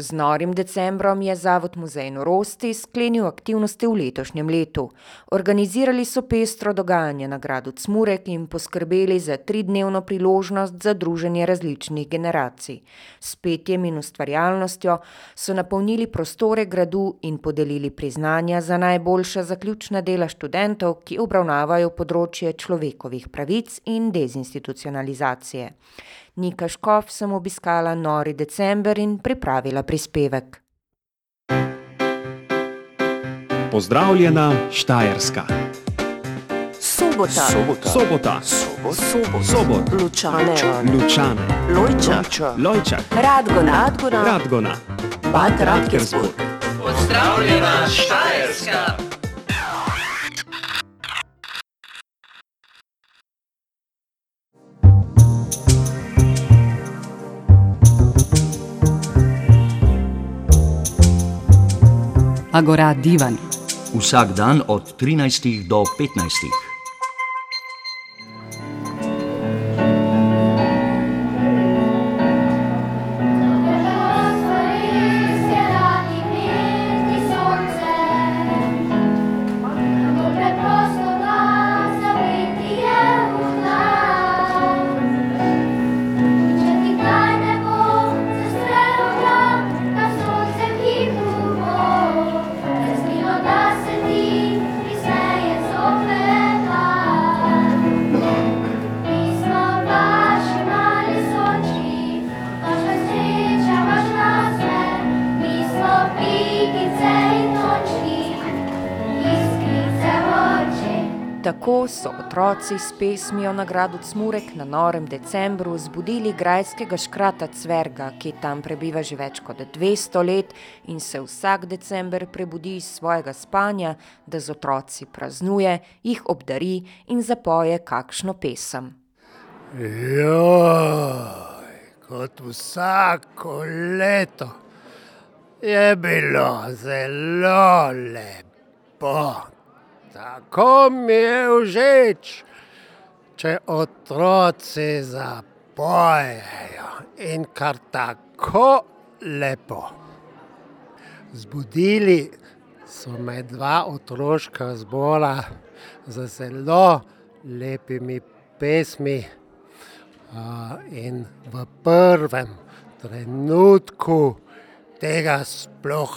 Z norim decembrom je Zavod Muzej norosti sklenil aktivnosti v letošnjem letu. Organizirali so pestro dogajanje na gradu Cmurek in poskrbeli za tridnevno priložnost za druženje različnih generacij. S petjem in ustvarjalnostjo so napolnili prostore gradu in podelili priznanja za najboljša zaključna dela študentov, ki obravnavajo področje človekovih pravic in dezinstitucionalizacije. Nika Škof sem obiskala nori december in pripravila prispevek. Pozdravljena Štajerska. Sobota. Sobota. Sobota. Sobot. Sobot. Lučane. Lučane. Lojčak. Lojčak. Radgona. Radgona. Radgona. Bad Radkersburg. Pozdravljena Štajerska. Agora Divan. Vsak dan od 13 do 15. Tako so otroci s pesmijo na gradu Cmurek na norem decembru zbudili grajskega škrata Cverga, ki tam prebiva že več kot dvesto let in se vsak december prebudi iz svojega spanja, da z otroci praznuje, jih obdari in zapoje kakšno pesem. Joj, kot vsako leto je bilo zelo lepo. Tako mi je všeč, če otroci zapojejo in kar tako lepo. Zbudili so me dva otroška zbora z zelo lepimi pesmi. in v prvem trenutku tega sploh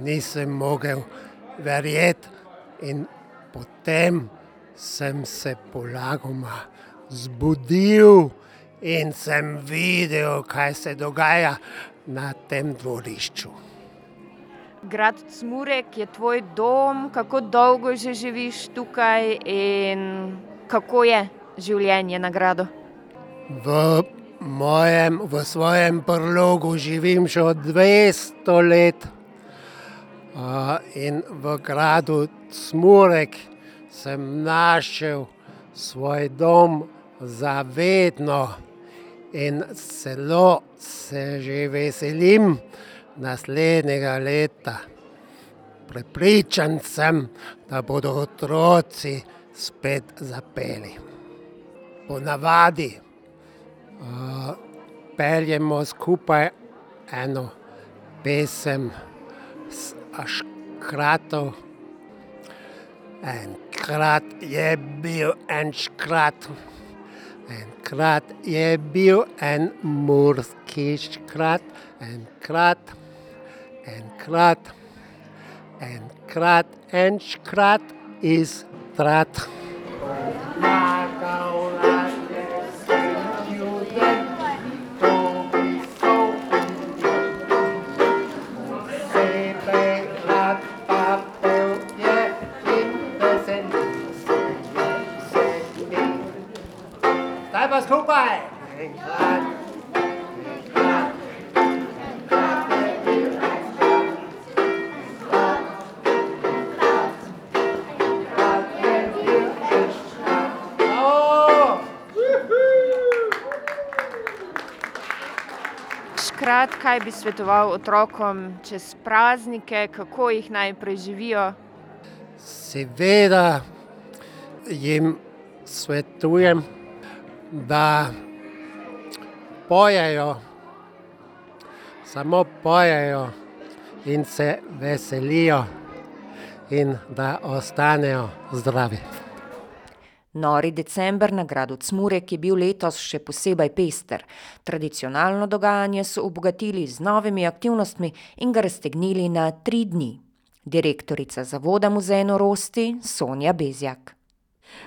nisem mogel verjeti in potem sem se polagoma zbudil in sem videl, kaj se dogaja na tem dvorišču. Grad Cmurek je tvoj dom, kako dolgo že živiš tukaj in kako je življenje na gradu? V mojem, v svojem brlogu živim že od dvesto let. in v gradu Cmurek sem našel svoj dom za vedno. In zelo se že veselim naslednjega leta. Prepričan sem, da bodo otroci spet zapeli. Ponavadi, peljemo skupaj eno pesem s škratom. Enkrat je bil en škrat, enkrat je bil en murski škrat, enkrat, enkrat, enkrat en škrat iz Trat. Posebej bil en škrat. Bravo! Škrat, kaj bi svetoval otrokom čez praznike, kako jih naj preživijo? Seveda jim svetujem, da pojejo samo pojejo in se veselijo, in da ostanejo zdravi. Nori december na gradu Cmurek je bil letos še posebej pester. Tradicionalno dogajanje so obogatili z novimi aktivnostmi in ga raztegnili na tri dni. Direktorica Zavoda Muzej norosti Sonja Bezjak.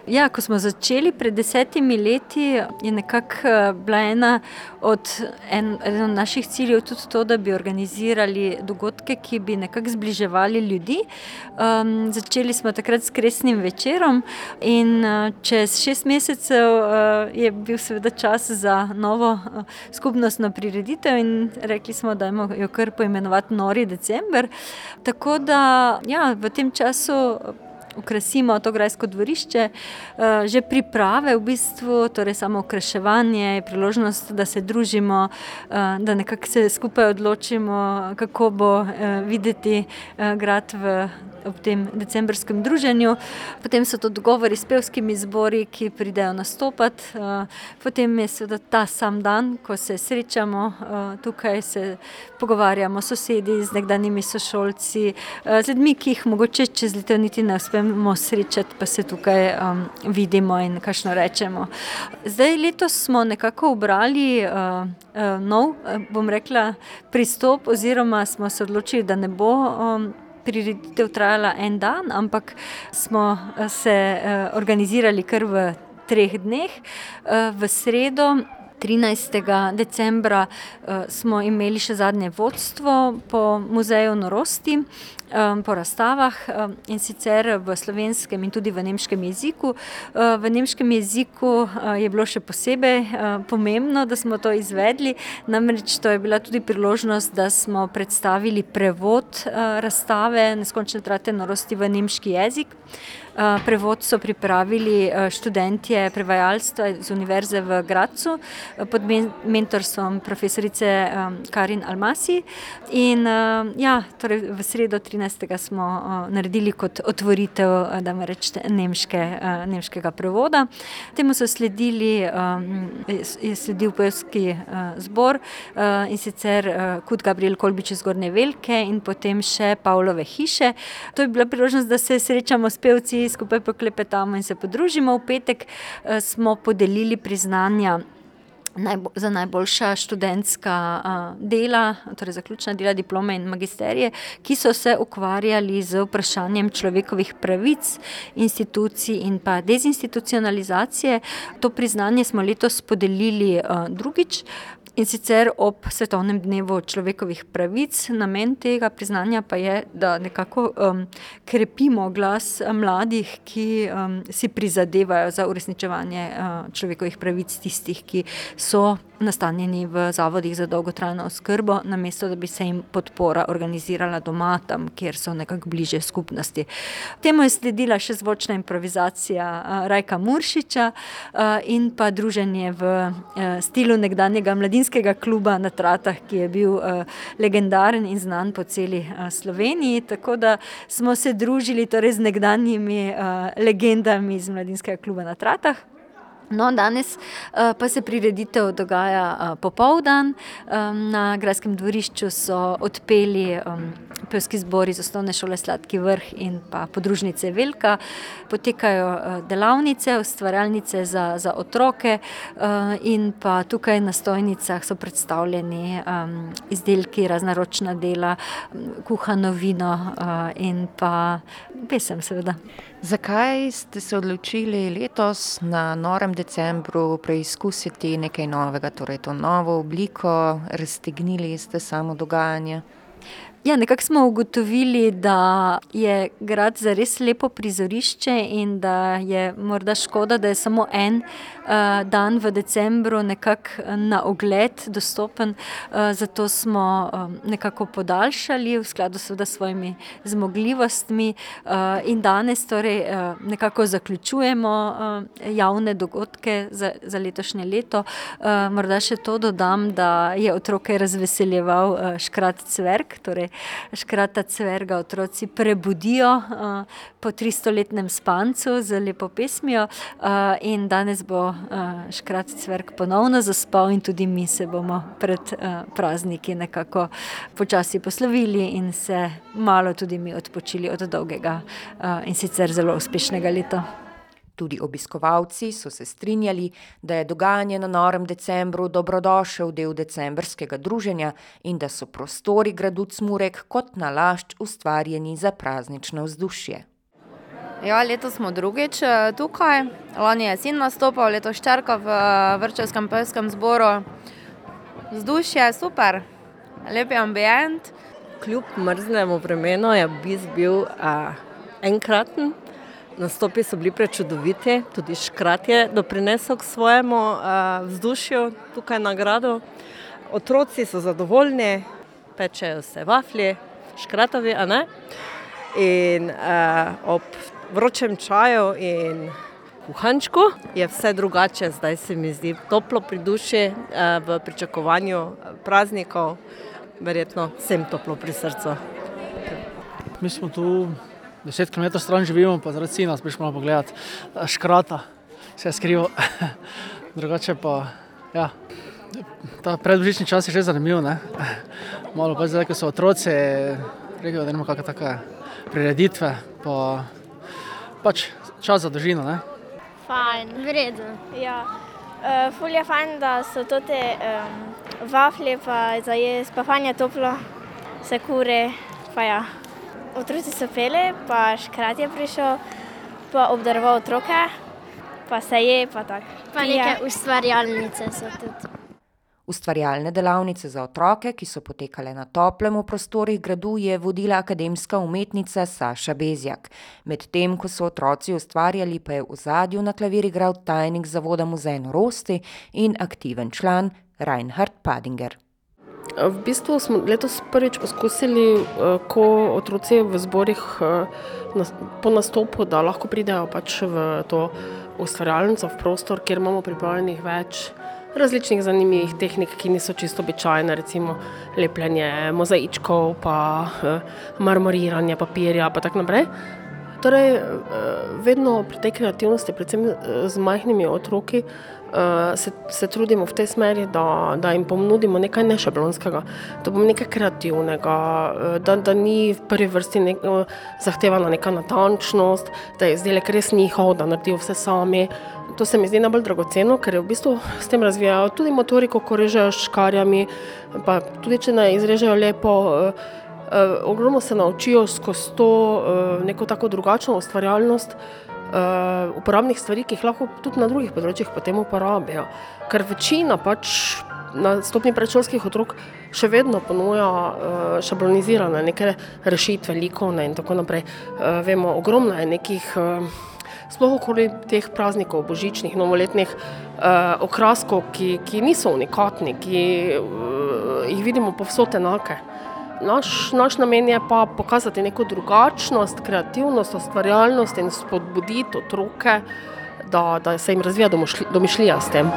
Ja, ko smo začeli pred desetimi leti, je nekako bila ena od, en, eden od naših ciljev tudi to, da bi organizirali dogodke, ki bi nekako zbliževali ljudi. Um, začeli smo takrat s kresnim večerom in uh, čez šest mesecev uh, je bil seveda čas za novo uh, skupnostno prireditev in rekli smo, da jo kar poimenovati Nori december. Tako da ja, v tem času okrasimo to grajsko dvorišče. Eh, že priprave, v bistvu, torej samo okraševanje, je priložnost, da se družimo, eh, da nekako se skupaj odločimo, kako bo eh, videti grad v ob tem decembrskem druženju. Potem so to dogovori s pevskimi zbori, ki pridejo nastopati. Potem je seveda ta sam dan, ko se srečamo tukaj, se pogovarjamo s sosedi, z nekdanjimi sošolci, z ljudmi, ki jih mogoče čez leto niti ne uspemo srečati, pa se tukaj um, vidimo in kajšno rečemo. Zdaj letos smo nekako obrali uh, uh, nov, bom rekla, pristop, oziroma smo se odločili, da ne bo. Um, prireditev trajala en dan, ampak smo eh, se eh, organizirali kar v treh dneh. Eh, v sredo, 13. decembra, smo imeli še zadnje vodstvo po muzeju Norosti um, po razstavah um, in sicer v slovenskem in tudi v nemškem jeziku. V nemškem jeziku je bilo še posebej pomembno, da smo to izvedli, namreč to je bila tudi priložnost, da smo predstavili prevod razstave Neskončne trate norosti v nemški jezik. Uh, prevod so pripravili uh, študentje prevajalstva iz Univerze v Gracu uh, pod mentorstvom profesorice Karin Almasi. In ja, torej v sredo 13. 13. smo naredili kot otvoritev, da me rečete, nemške, nemškega prevoda. Temu so sledili, je sledil pevski zbor in sicer kot Gabriel Kolbič iz Gorne Velike in potem še Pavlove hiše. To je bila priložnost, da se srečamo s pevci, skupaj poklepetamo in se podružimo. V petek uh, smo podelili priznanja za najboljša študentska dela, torej zaključna dela, diplome in magisterije, ki so se ukvarjali z vprašanjem človekovih pravic, institucij in pa dezinstitucionalizacije. To priznanje smo letos podelili drugič. In sicer ob svetovnem dnevu človekovih pravic, namen tega priznanja pa je, da nekako um, krepimo glas mladih, ki um, si prizadevajo za uresničevanje uh, človekovih pravic, tistih, ki so nastanjeni v zavodih za dolgotrajno oskrbo, namesto da bi se jim podpora organizirala doma, tam, kjer so nekako bliže skupnosti. Temu je sledila še zvočna improvizacija Rajka Muršiča in pa druženje v stilu nekdanjega mladinskega kluba na Tratah, ki je bil legendaren in znan po celi Sloveniji. Tako da smo se družili torej z nekdanjimi legendami iz mladinskega kluba na Tratah. No, danes uh, pa se prireditev dogaja uh, popoldan. Um, na Grajskem dvorišču so odpeli um, pevski zbori iz osnovne šole Sladki vrh in pa podružnice Velika. Potekajo uh, delavnice, ustvarjalnice za, za otroke uh, in pa tukaj na stojnicah so predstavljeni um, izdelki, raznaročna dela, kuhano vino uh, in pa pesem seveda. Zakaj ste se odločili letos na norem decembru preizkusiti nekaj novega, torej to novo obliko, raztegnili ste samo dogajanje? Ja, nekako smo ugotovili, da je grad za res lepo prizorišče in da je morda škoda, da je samo en uh, dan v decembru nekako na ogled dostopen. Uh, zato smo um, nekako podaljšali v skladu s svojimi zmogljivostmi uh, in danes torej, uh, nekako zaključujemo uh, javne dogodke za, za letošnje leto. Uh, morda še to dodam, da je otroke razveseljeval uh, škrat cvrk. Torej škrata cverga otroci prebudijo uh, po 300-letnem spancu z lepo pesmijo. Uh, in danes bo uh, škrat cverg ponovno zaspal, in tudi mi se bomo pred uh, prazniki nekako počasi poslovili in se malo tudi mi odpočili od dolgega uh, in sicer zelo uspešnega leta. Tudi obiskovalci so se strinjali, da je dogajanje na Norem decembru dobrodošel del decembrskega druženja in da so prostori gradu Cmurek kot nalašč ustvarjeni za praznično vzdušje. Ja, letos smo drugič eh, tukaj. Lani je sin nastopal, letos ščerka v eh, vrčevskem pevskem zboru. Vzdušje je super, lep je ambient. Kljub mrznemu vremenu je obisk bil a, enkraten. Nastopi so bili prečudoviti, tudi škrat je doprinesel k svojemu a, vzdušju tukaj na gradu. Otroci so zadovoljni, pečejo se vaflji, škratovi, a ne. In a, ob vročem čaju in kuhančku je vse drugače, zdaj se mi zdi toplo pri duši, a, v pričakovanju praznikov, verjetno vsem toplo pri srcu. Mi smo tu 10 km stran živimo, pa zaradi sina prišli pogledat škrata, se je skrival. Drugače pa, ja, ta predbožični čas je že zanimiv, ne? Malo pa zdaj, ko so otroci, rekel, da nima kakšne take prireditve, pa pač čas za družino, ne? Fajn, v redu. Ja. Uh, ful je fajn, da so to te um, vaflje, pa za jesti, pa fajn je toplo, se kure, pa ja. Otroci so pele, pa škrat je prišel, pa obdaroval otroke, pa se je, pa tako. Pa neke ustvarjalnice so tudi. Ustvarjalne delavnice za otroke, ki so potekale na toplem v prostorih gradu, je vodila akademska umetnica Saša Bezjak. Medtem ko so otroci ustvarjali, pa je v zadju na klavir igral tajnik zavoda Muzej Norosti in aktiven član Reinhard Padinger. V bistvu smo letos prvič poskusili, ko otroci v zborih po nastopu, da lahko pridejo pač v to ustvarjalnico, v prostor, kjer imamo pripravljenih več različnih zanimivih tehnik, ki niso čisto običajne, recimo lepljenje mozaičkov, pa marmoriranje papirja in tako naprej. Torej, vedno pri tej kreativnosti, predvsem z majhnimi otroki, se, se trudimo v tej smeri, da, da jim ponudimo nekaj nešablonskega, da bo nekaj kreativnega, da, da ni v prvi vrsti nek, zahtevana neka natančnost, da je izdelek res njihov, da naredijo vse sami. To se mi zdi najbolj dragoceno, ker v bistvu s tem razvijajo tudi motoriko, ko režejo s škarjami, pa tudi če ne izrežejo lepo. Ogromno se naučijo skozi to neko tako drugačno ustvarjalnost uporabnih stvari, ki jih lahko tudi na drugih področjih potem uporabijo. Ker večina pač na stopnji predšolskih otrok še vedno ponuja šablonizirane neke rešitve, likovne in tako naprej. Vemo, ogromno je nekih sploh okoli teh praznikov, božičnih, novoletnih okraskov, ki, ki niso unikatni, ki jih vidimo povsod enake. Naš, naš namen je pa pokazati neko drugačnost, kreativnost, ustvarjalnost in spodbuditi otroke, da, da se jim razvija domišljija s tem.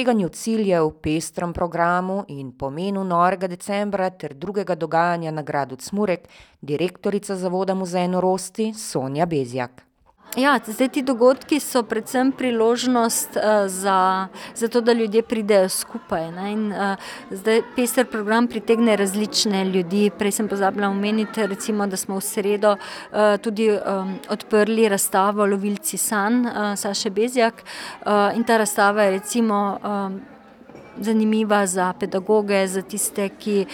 Doseganju ciljev, pestrem programu in pomenu norega decembra ter drugega dogajanja na gradu Cmurek direktorica zavoda Muzej Norosti Sonja Bezjak. Ja, zdaj ti dogodki so predvsem priložnost za, za to, da ljudje pridejo skupaj, ne, in zdaj pester program pritegne različne ljudi, prej sem pozabila omeniti, recimo, da smo v sredo tudi odprli razstavo Lovilci sanj Saše Bezjak, in ta razstava je recimo zanimiva za pedagoge, za tiste, ki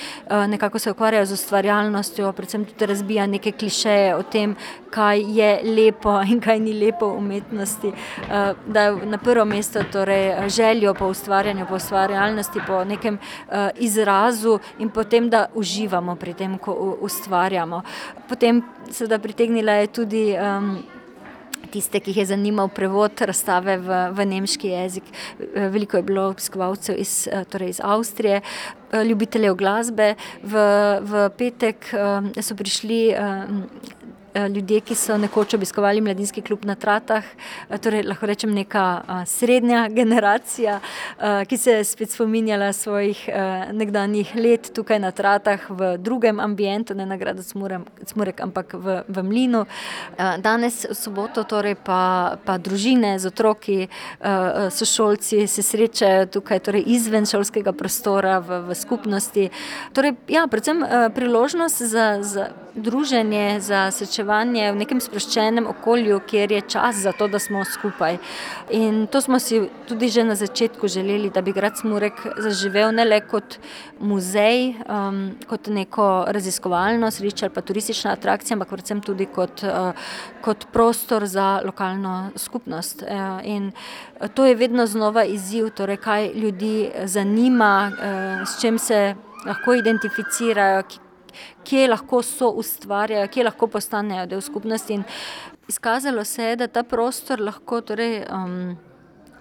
nekako se ukvarjajo z ustvarjalnostjo, predvsem tudi razbija neke klišeje o tem, kaj je lepo in kaj ni lepo v umetnosti. Da je na prvo mesto torej željo po ustvarjanju, po ustvarjalnosti, po nekem izrazu in potem, da uživamo pri tem, ko ustvarjamo. Potem seveda pritegnila je tudi tiste, ki jih je zanimal prevod razstave v, v nemški jezik. Veliko je bilo obiskovalcev iz, torej iz Avstrije, ljubiteljev glasbe. V, v petek so prišli Eh, ljudje, ki so nekoč obiskovali mladinski klub na Tratah, eh, torej lahko rečem neka eh, srednja generacija, ki se je spet spominjala svojih nekdanjih let tukaj na Tratah v drugem ambientu, ne na gradu Cmurek, ampak v, v Mlinu. Danes, v soboto, torej pa, pa družine z otroki, sošolci se srečajo tukaj torej izven šolskega prostora v, v skupnosti. Torej, ja, predvsem priložnost za, za druženje, za srečevanje v nekem sproščenem okolju, kjer je čas za to, da smo skupaj. In to smo si tudi že na začetku želeli, da bi grad Smurek zaživel ne le kot muzej, um, kot neko raziskovalno središče ali pa turistična atrakcija, ampak predvsem tudi kot, uh, kot prostor za lokalno skupnost. Uh, in to je vedno znova izziv, torej kaj ljudi zanima, uh, s čim se lahko identificirajo, kje lahko so ustvarjajo, kje lahko postanejo del skupnosti. In izkazalo se je, da ta prostor lahko torej, um,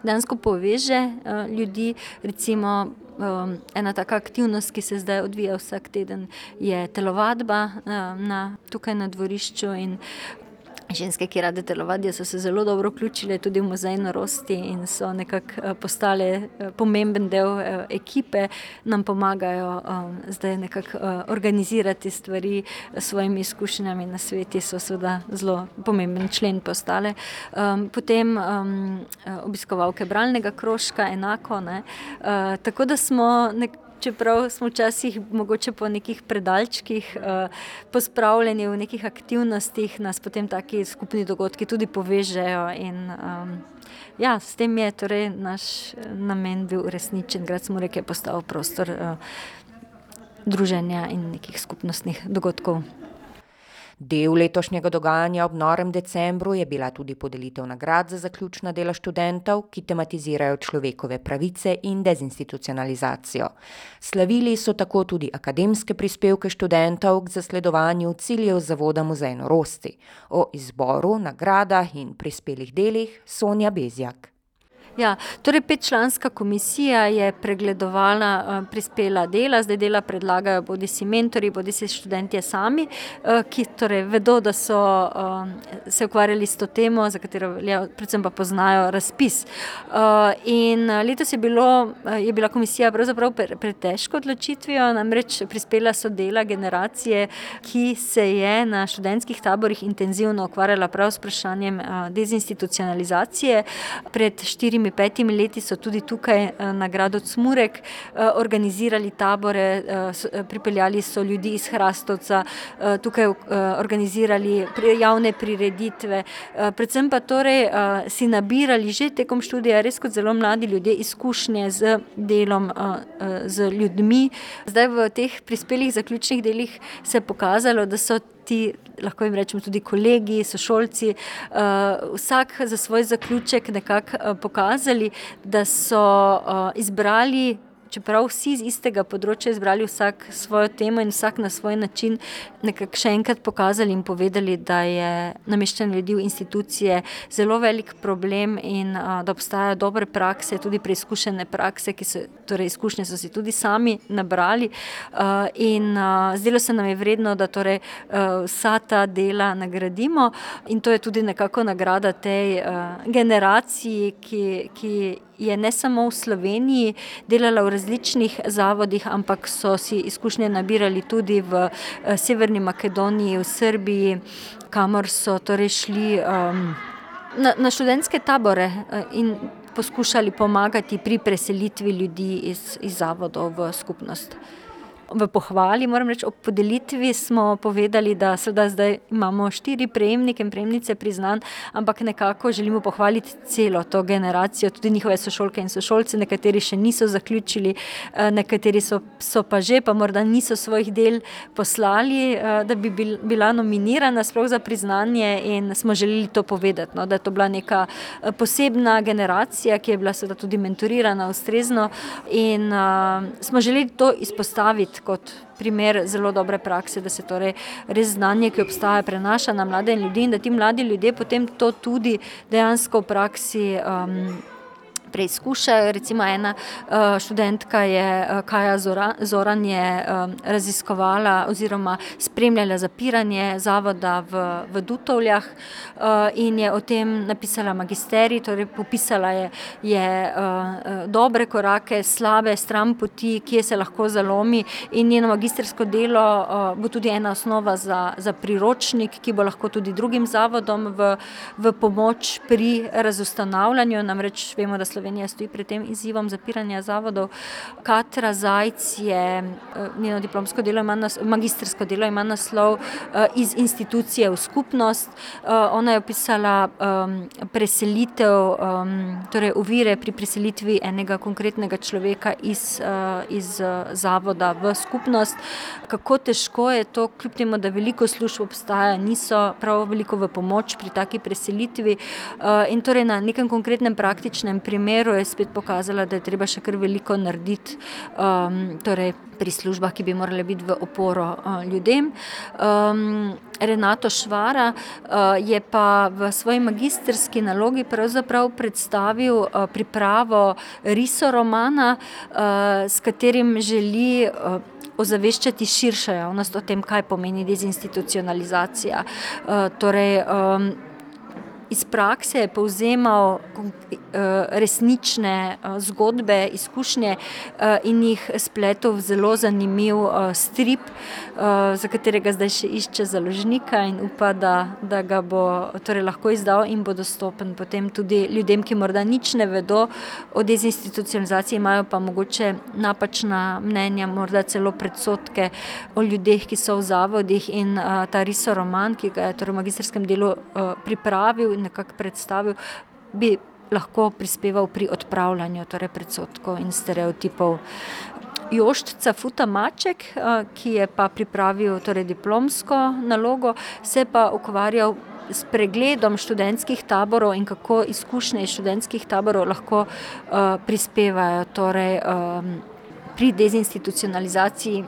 dejansko poveže uh, ljudi. Recimo, um, ena taka aktivnost, ki se zdaj odvija vsak teden, je telovadba uh, na, tukaj na dvorišču. Ženske, ki rade telovadijo, so se zelo dobro vključile tudi v muzej norosti in so nekako eh, postale eh, pomemben del eh, ekipe, nam pomagajo zdaj nekako organizirati stvari s svojimi izkušnjami na svetu, so seveda zelo pomemben člen postale. Potem obiskovalke bralnega krožka, enako. Ne? Tako da smo nekako čeprav smo včasih mogoče po nekih predalčkih, uh, pospravljeni v nekih aktivnostih, nas potem taki skupni dogodki tudi povežejo. In, um, ja, s tem je torej naš eh, namen bil uresničen. Grad smo rekli, postal prostor uh, druženja in nekih skupnostnih dogodkov. Del letošnjega dogajanja ob norem decembru je bila tudi podelitev nagrad za zaključna dela študentov, ki tematizirajo človekove pravice in dezinstitucionalizacijo. Slavili so tako tudi akademske prispevke študentov k zasledovanju ciljev Zavoda Muzej Norosti. O izboru, nagradah in prispelih delih Sonja Bezjak. Ja, torej petčlanska komisija je pregledovala uh, prispela dela, zdaj dela predlagajo bodi si mentori, bodi si študentje sami, uh, ki torej vedo, da so uh, se ukvarjali s to temo, za katero ja, predvsem pa poznajo razpis. In letos je, bilo, je bila komisija pravzaprav pred težko odločitvijo, namreč prispela so dela generacije, ki se je na študentskih taborih intenzivno ukvarjala prav s vprašanjem dezinstitucionalizacije pred štirimi štirimi, petimi leti so tudi tukaj eh, na gradu Cmurek eh, organizirali tabore, eh, pripeljali so ljudi iz Hrastovca, tukaj organizirali javne prireditve, predvsem pa torej si nabirali že tekom študija res kot zelo mladi ljudje izkušnje z delom z ljudmi. Zdaj v teh prispelih zaključnih delih se je pokazalo, da so ti, lahko jim rečemo, tudi kolegi, sošolci, uh, vsak za svoj zaključek nekako uh, pokazali, da so uh, izbrali čeprav vsi iz istega področja izbrali vsak svojo temo in vsak na svoj način, nekako še enkrat pokazali in povedali, da je nameščanje ljudi v institucije zelo velik problem in a, da obstajajo dobre prakse, tudi preizkušene prakse, ki so, torej izkušnje so si tudi sami nabrali. A, in a, zdelo se nam je vredno, da torej a, vsa ta dela nagradimo in to je tudi nekako nagrada tej a, generaciji, ki, ki je ne samo v Sloveniji delala v različnih zavodih, ampak so si izkušnje nabirali tudi v eh, Severni Makedoniji, v Srbiji, kamor so torej šli um, na, na študentske tabore eh, in poskušali pomagati pri preselitvi ljudi iz, iz zavodov v skupnost. V pohvali, moram reči, ob podelitvi smo povedali, da seveda zdaj imamo štiri prejemnike in prejemnice priznanj, ampak nekako želimo pohvaliti celo to generacijo, tudi njihove sošolke in sošolce, nekateri še niso zaključili, nekateri so, so pa že, pa morda niso svojih del poslali, da bi bila nominirana sploh za priznanje in smo želeli to povedati, no, da je to bila neka posebna generacija, ki je bila seveda tudi mentorirana ustrezno in uh, smo želeli to izpostaviti kot primer zelo dobre prakse, da se torej res znanje, ki obstaja, prenaša na mlade ljudi in da ti mladi ljudje potem to tudi dejansko v praksi um, preizkušajo. Recimo ena uh, študentka je, uh, Kaja Zoran, je um, raziskovala oziroma spremljala zapiranje zavoda v, v Dutovljah in je o tem napisala magisterij, torej popisala je, je dobre korake, slabe stran poti, kje se lahko zalomi in njeno magistersko delo bo tudi ena osnova za, za priročnik, ki bo lahko tudi drugim zavodom v, v pomoč pri razustanavljanju, namreč vemo, da Slovenija Slovenija stoji pred tem izzivom zapiranja zavodov. Katra Zajc je, eh, njeno diplomsko delo ima, nas, magistrsko delo ima naslov uh, iz institucije v skupnost. Uh, ona je opisala preselitev, torej ovire pri preselitvi enega konkretnega človeka iz, iz zavoda v skupnost. Kako težko je to, kljub temu, da veliko služb obstaja, niso prav veliko v pomoč pri taki preselitvi. In torej na nekem konkretnem praktičnem primeru primeru je spet pokazala, da je treba še kar veliko narediti um, torej pri službah, ki bi morale biti v oporo uh, ljudem. Um, Renato Švara uh, je pa v svoji magistrski nalogi predstavil uh, pripravo risoromana, uh, s katerim želi. Uh, Ozaveščati širšo javnost o tem, kaj pomeni dezinstitucionalizacija. Uh, torej, um, iz prakse je povzemal eh, resnične eh, zgodbe, izkušnje eh, in jih spletel v zelo zanimiv strip, za katerega zdaj še išče založnika in upa, da, da ga bo torej lahko izdal in bo dostopen potem tudi ljudem, ki morda nič ne vedo o dezinstitucionalizaciji, imajo pa mogoče napačna mnenja, morda celo predsotke o ljudeh, ki so v zavodih in ta risoroman, ki ga je torej v magistrskem delu pripravil nekako predstavil, bi lahko prispeval pri odpravljanju torej predsotkov in stereotipov. Joštica Futa Maček, ki je pa pripravil torej diplomsko nalogo, se pa ukvarjal s pregledom študentskih taborov in kako izkušnje iz študentskih taborov lahko uh, prispevajo torej, um, pri dezinstitucionalizaciji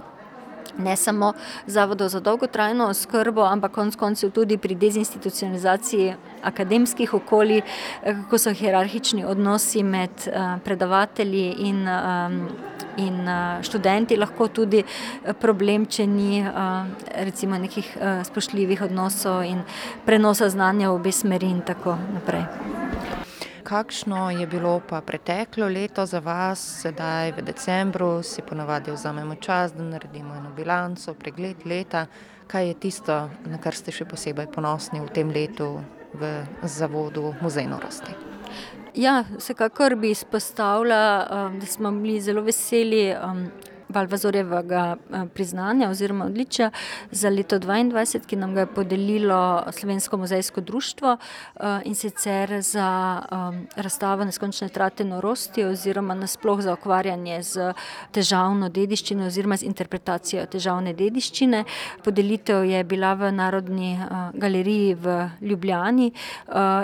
ne samo zavodov za dolgotrajno oskrbo, ampak konec koncev tudi pri dezinstitucionalizaciji akademskih okolij, eh, kako so hierarhični odnosi med eh, predavatelji in, eh, in študenti, lahko tudi problem, če ni recimo nekih spoštljivih odnosov in prenosa znanja v obe smeri in tako naprej. Kakšno je bilo pa preteklo leto za vas, sedaj v decembru, si ponavadi vzamemo čas, da naredimo eno bilanco, pregled leta. Kaj je tisto, na kar ste še posebej ponosni v tem letu v Zavodu Muzej Norosti? Ja, vsekakor bi izpostavila, um, da smo bili zelo veseli um, Valvazorjevega eh, priznanja oziroma odličja za leto 2022, ki nam ga je podelilo Slovensko muzejsko društvo eh, in sicer za eh, razstavo Neskončne trate norosti oziroma nasploh za ukvarjanje z težavno dediščino oziroma z interpretacijo težavne dediščine. Podelitev je bila v Narodni galeriji v Ljubljani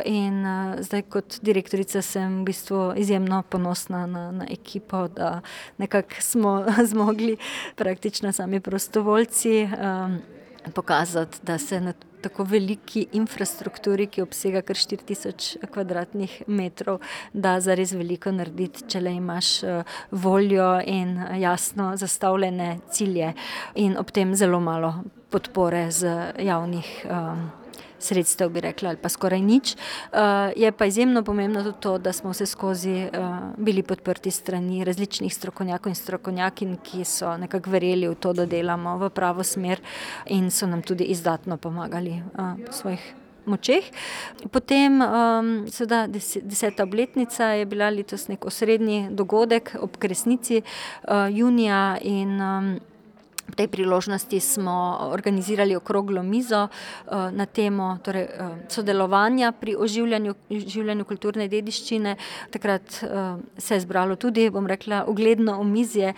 in zdaj kot direktorica sem v bistvu izjemno ponosna na, na ekipo, da nekako smo zmogli praktično sami prostovoljci um, pokazati, da se na tako veliki infrastrukturi, ki obsega kar 4000 kvadratnih metrov, da zares veliko narediti, če le imaš uh, voljo in jasno zastavljene cilje in ob tem zelo malo podpore z javnih um, sredstev, bi rekla, ali pa skoraj nič. Uh, je pa izjemno pomembno tudi to, da smo vse skozi uh, bili podprti strani različnih strokovnjakov in strokovnjakin, ki so nekako verjeli v to, da delamo v pravo smer in so nam tudi izdatno pomagali uh, po svojih. Močeh. Potem, um, seveda, deseta obletnica je bila letos nek osrednji dogodek ob kresnici uh, junija in um, V tej priložnosti smo organizirali okroglo mizo na temo torej, sodelovanja pri oživljanju, oživljanju kulturne dediščine. Takrat se je zbralo tudi, bom rekla, ugledno omizje,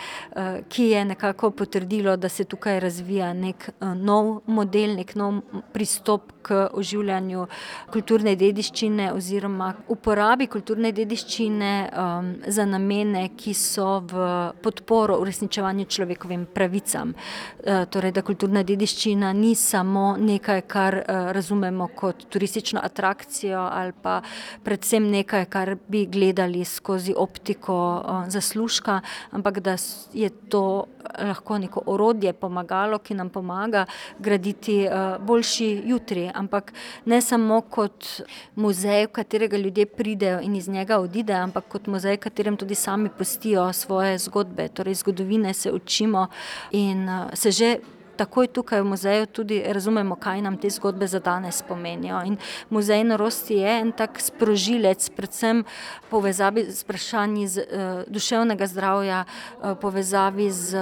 ki je nekako potrdilo, da se tukaj razvija neki nov model, neki nov pristop k oživljanju kulturne dediščine oziroma uporabi kulturne dediščine za namene, ki so v podporo uresničevanju človekovim pravicam. Torej, da kulturna dediščina ni samo nekaj, kar razumemo kot turistično atrakcijo ali pa predvsem nekaj, kar bi gledali skozi optiko zaslužka, ampak da je to lahko neko orodje, pomagalo, ki nam pomaga graditi boljši jutri. Ampak ne samo kot muzej, v katerega ljudje pridejo in iz njega odidejo, ampak kot muzej, v katerem tudi sami pustijo svoje zgodbe. Torej zgodovine se učimo in se že takoj tukaj v muzeju tudi razumemo, kaj nam te zgodbe za danes pomenijo. In muzej norosti je en tak sprožilec, predvsem povezavi z vprašanji z duševnega zdravja, povezavi s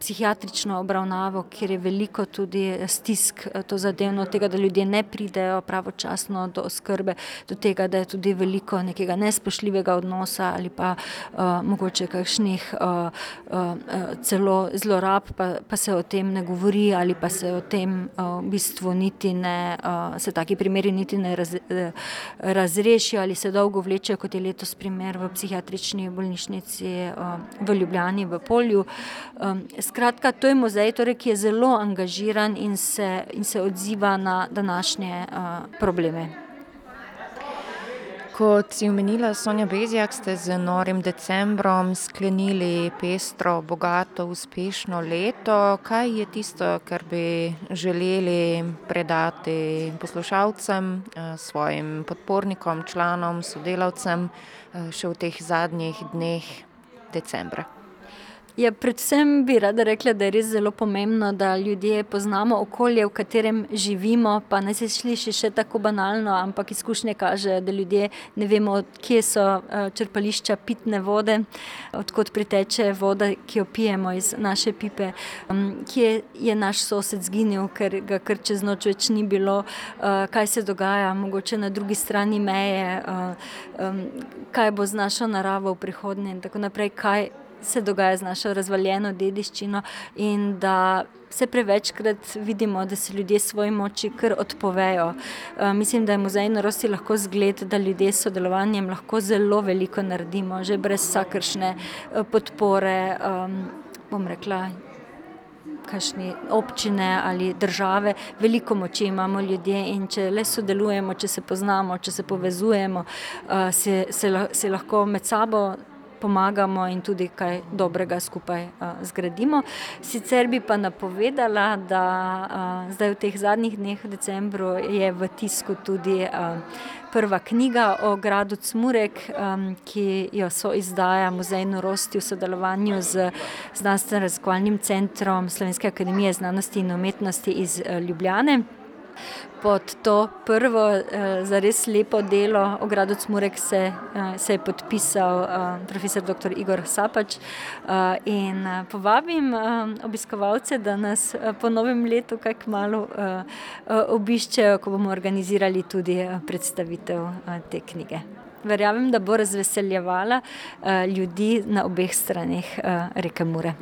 psihiatrično obravnavo, kjer je veliko tudi stisk tozadevno, tega, da ljudje ne pridejo pravočasno do oskrbe, do tega, da je tudi veliko nekega nespoštljivega odnosa ali pa mogoče kakšnih celo zlorab, pa pa se o tem ne govori ali pa se o tem v bistvu niti ne, se taki primeri niti ne razrešijo ali se dolgo vlečejo, kot je letos primer v Psihiatrični bolnišnici v Ljubljani v Polju. Skratka, to je muzej torej, ki je zelo angažiran in se, in se odziva na današnje probleme. Kot si omenila, Sonja Bezjak, ste z norim decembrom sklenili pestro, bogato, uspešno leto. Kaj je tisto, kar bi želeli predati poslušalcem, svojim podpornikom, članom, sodelavcem še v teh zadnjih dneh decembra? Ja, predvsem bi rada rekla, da je res zelo pomembno, da ljudje poznamo okolje, v katerem živimo, pa naj se sliši še tako banalno, ampak izkušnje kažejo, da ljudje ne vemo, kje so črpališča pitne vode, od kod priteče voda, ki jo pijemo iz naše pipe. Kje je naš sosed izginil, ker ga kar čez noč več ni bilo, kaj se dogaja mogoče na drugi strani meje, kaj bo z našo naravo v prihodnje in tako naprej, kaj se dogaja z našo razvaljeno dediščino in da vse prevečkrat vidimo, da se ljudje svoji moči kar odpovejo. Mislim, da je Muzej norosti lahko zgled, da ljudje s sodelovanjem lahko zelo veliko naredimo, že brez vsakršne podpore, bom rekla, kakšne občine ali države. Veliko moči imamo ljudje, in če le sodelujemo, če se poznamo, če se povezujemo, se, se si lahko med sabo pomagamo in tudi kaj dobrega skupaj zgradimo. Sicer bi pa napovedala, da zdaj v teh zadnjih dneh v decembru je v tisku tudi prva knjiga o gradu Cmurek, ki jo soizdaja Muzej norosti v sodelovanju z Znanstvenoraziskovalnim centrom Slovenske akademije znanosti in umetnosti iz Ljubljane. Pod to prvo zares lepo delo o gradu Cmurek se, se je podpisal profesor doktor Igor Sapač. In povabim obiskovalce, da nas po novem letu kaj kmalu obiščejo, ko bomo organizirali tudi predstavitev te knjige. Verjamem, da bo razveseljevala ljudi na obeh straneh reke Mure.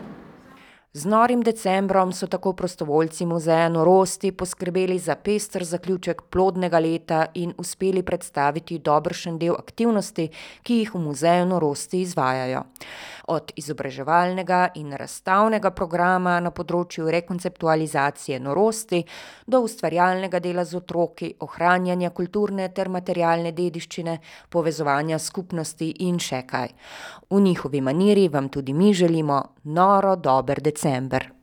Z norim decembrom so tako prostovoljci Muzeja norosti poskrbeli za pester zaključek plodnega leta in uspeli predstaviti dobršen del aktivnosti, ki jih v Muzeju norosti izvajajo. Od izobraževalnega in razstavnega programa na področju rekonceptualizacije norosti do ustvarjalnega dela z otroki, ohranjanja kulturne ter materialne dediščine, povezovanja skupnosti in še kaj. V njihovi maniri vam tudi mi želimo noro dober december.